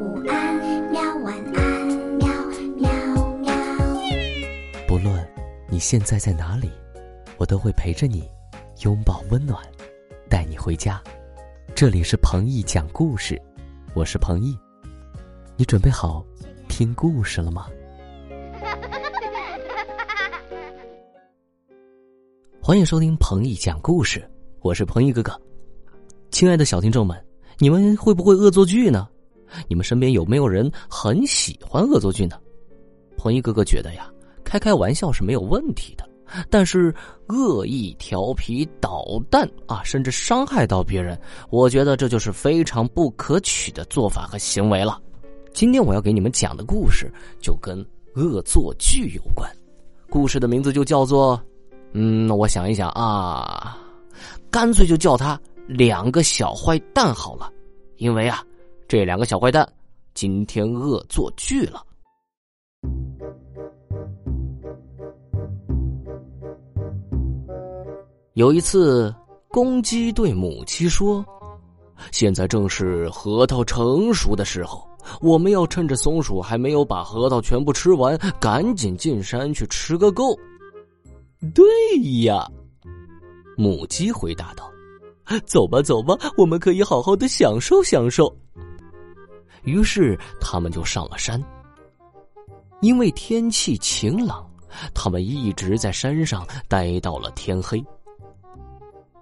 午安，喵晚安，喵喵喵。不论你现在在哪里，我都会陪着你，拥抱温暖，带你回家。这里是彭毅讲故事，我是彭毅，你准备好听故事了吗？欢迎收听彭毅讲故事，我是彭毅哥哥。亲爱的小听众们，你们会不会恶作剧呢？你们身边有没有人很喜欢恶作剧呢？彭毅哥哥觉得呀，开开玩笑是没有问题的，但是恶意调皮捣蛋啊，甚至伤害到别人，我觉得这就是非常不可取的做法和行为了。今天我要给你们讲的故事就跟恶作剧有关，故事的名字就叫做……嗯，我想一想啊，干脆就叫他两个小坏蛋好了，因为啊，这两个小坏蛋今天恶作剧了。有一次，公鸡对母鸡说：“现在正是核桃成熟的时候，我们要趁着松鼠还没有把核桃全部吃完，赶紧进山去吃个够。”对呀，母鸡回答道：“走吧，走吧，我们可以好好的享受享受。”于是他们就上了山。因为天气晴朗，他们一直在山上待到了天黑。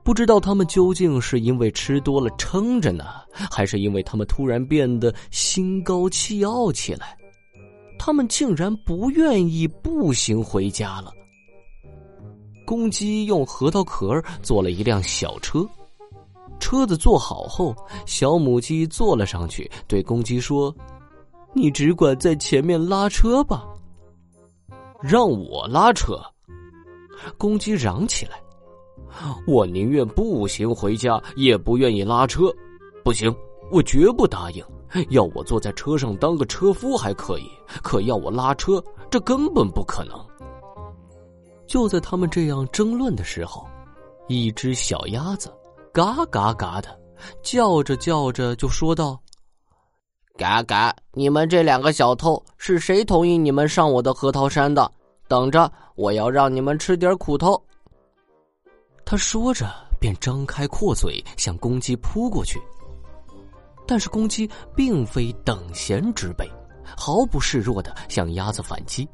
不知道他们究竟是因为吃多了撑着呢，还是因为他们突然变得心高气傲起来，他们竟然不愿意步行回家了。公鸡用核桃壳做了一辆小车，车子做好后，小母鸡坐了上去，对公鸡说：“你只管在前面拉车吧。”让我拉车！公鸡嚷起来：“我宁愿步行回家，也不愿意拉车。不行，我绝不答应。要我坐在车上当个车夫还可以，可要我拉车，这根本不可能。”就在他们这样争论的时候，一只小鸭子嘎嘎嘎的叫着叫着就说道：“嘎嘎！你们这两个小偷，是谁同意你们上我的核桃山的？等着，我要让你们吃点苦头！”他说着便张开阔嘴向公鸡扑过去，但是公鸡并非等闲之辈，毫不示弱的向鸭子反击。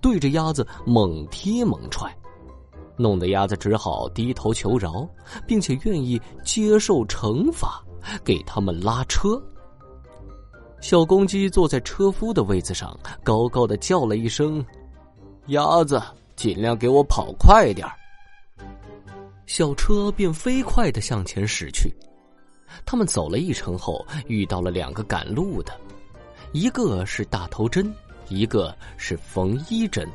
对着鸭子猛踢猛踹，弄得鸭子只好低头求饶，并且愿意接受惩罚，给他们拉车。小公鸡坐在车夫的位子上，高高的叫了一声：“鸭子，尽量给我跑快点小车便飞快的向前驶去。他们走了一程后，遇到了两个赶路的，一个是大头针。一个是缝衣针，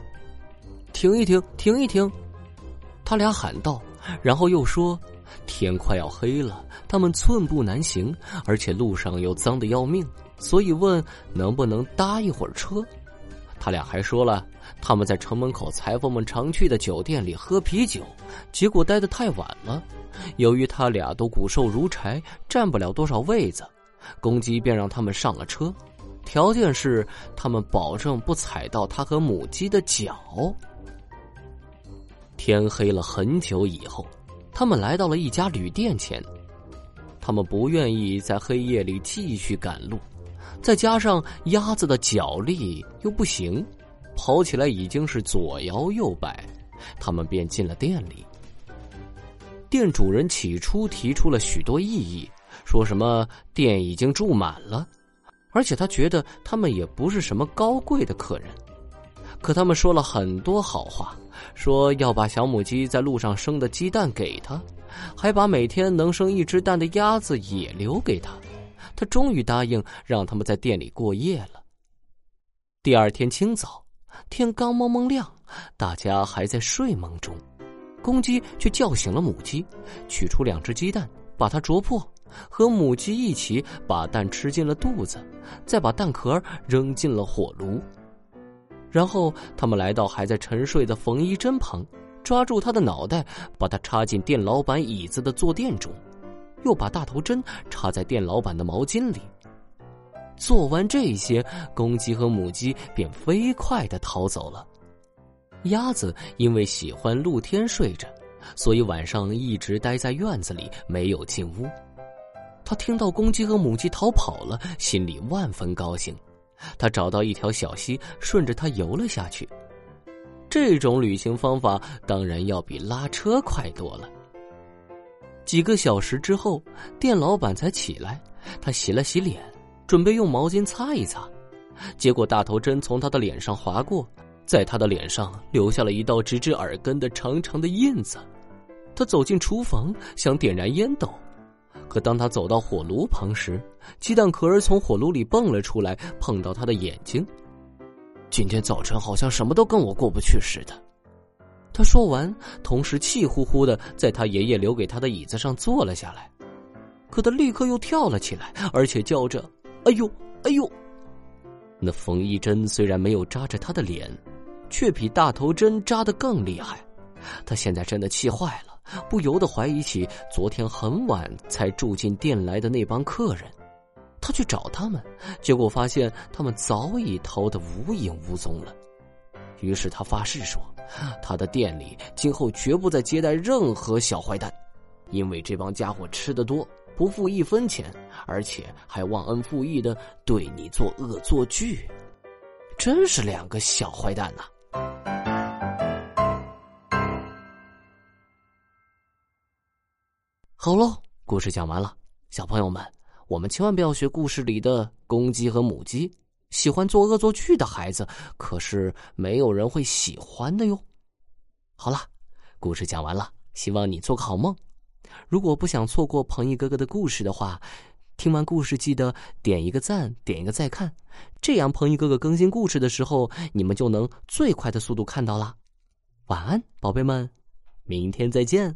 停一停，停一停，他俩喊道，然后又说：“天快要黑了，他们寸步难行，而且路上又脏的要命，所以问能不能搭一会儿车。”他俩还说了，他们在城门口裁缝们常去的酒店里喝啤酒，结果待得太晚了。由于他俩都骨瘦如柴，占不了多少位子，公鸡便让他们上了车。条件是他们保证不踩到他和母鸡的脚。天黑了很久以后，他们来到了一家旅店前。他们不愿意在黑夜里继续赶路，再加上鸭子的脚力又不行，跑起来已经是左摇右摆。他们便进了店里。店主人起初提出了许多异议，说什么店已经住满了。而且他觉得他们也不是什么高贵的客人，可他们说了很多好话，说要把小母鸡在路上生的鸡蛋给他，还把每天能生一只蛋的鸭子也留给他。他终于答应让他们在店里过夜了。第二天清早，天刚蒙蒙亮，大家还在睡梦中，公鸡却叫醒了母鸡，取出两只鸡蛋，把它啄破。和母鸡一起把蛋吃进了肚子，再把蛋壳扔进了火炉。然后他们来到还在沉睡的缝衣针旁，抓住他的脑袋，把他插进店老板椅子的坐垫中，又把大头针插在店老板的毛巾里。做完这些，公鸡和母鸡便飞快的逃走了。鸭子因为喜欢露天睡着，所以晚上一直待在院子里，没有进屋。他听到公鸡和母鸡逃跑了，心里万分高兴。他找到一条小溪，顺着它游了下去。这种旅行方法当然要比拉车快多了。几个小时之后，店老板才起来，他洗了洗脸，准备用毛巾擦一擦，结果大头针从他的脸上划过。在他的脸上留下了一道直至耳根的长长的印子。他走进厨房，想点燃烟斗，可当他走到火炉旁时，鸡蛋壳儿从火炉里蹦了出来，碰到他的眼睛。今天早晨好像什么都跟我过不去似的。他说完，同时气呼呼的在他爷爷留给他的椅子上坐了下来。可他立刻又跳了起来，而且叫着：“哎呦，哎呦！”那缝衣针虽然没有扎着他的脸。却比大头针扎的更厉害，他现在真的气坏了，不由得怀疑起昨天很晚才住进店来的那帮客人。他去找他们，结果发现他们早已逃得无影无踪了。于是他发誓说，他的店里今后绝不再接待任何小坏蛋，因为这帮家伙吃的多，不付一分钱，而且还忘恩负义的对你做恶作剧，真是两个小坏蛋呐！好喽，故事讲完了。小朋友们，我们千万不要学故事里的公鸡和母鸡，喜欢做恶作剧的孩子，可是没有人会喜欢的哟。好了，故事讲完了，希望你做个好梦。如果不想错过彭毅哥哥的故事的话，听完故事记得点一个赞，点一个再看，这样彭毅哥哥更新故事的时候，你们就能最快的速度看到啦。晚安，宝贝们，明天再见。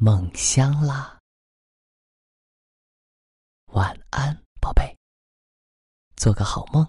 梦乡啦，晚安，宝贝，做个好梦。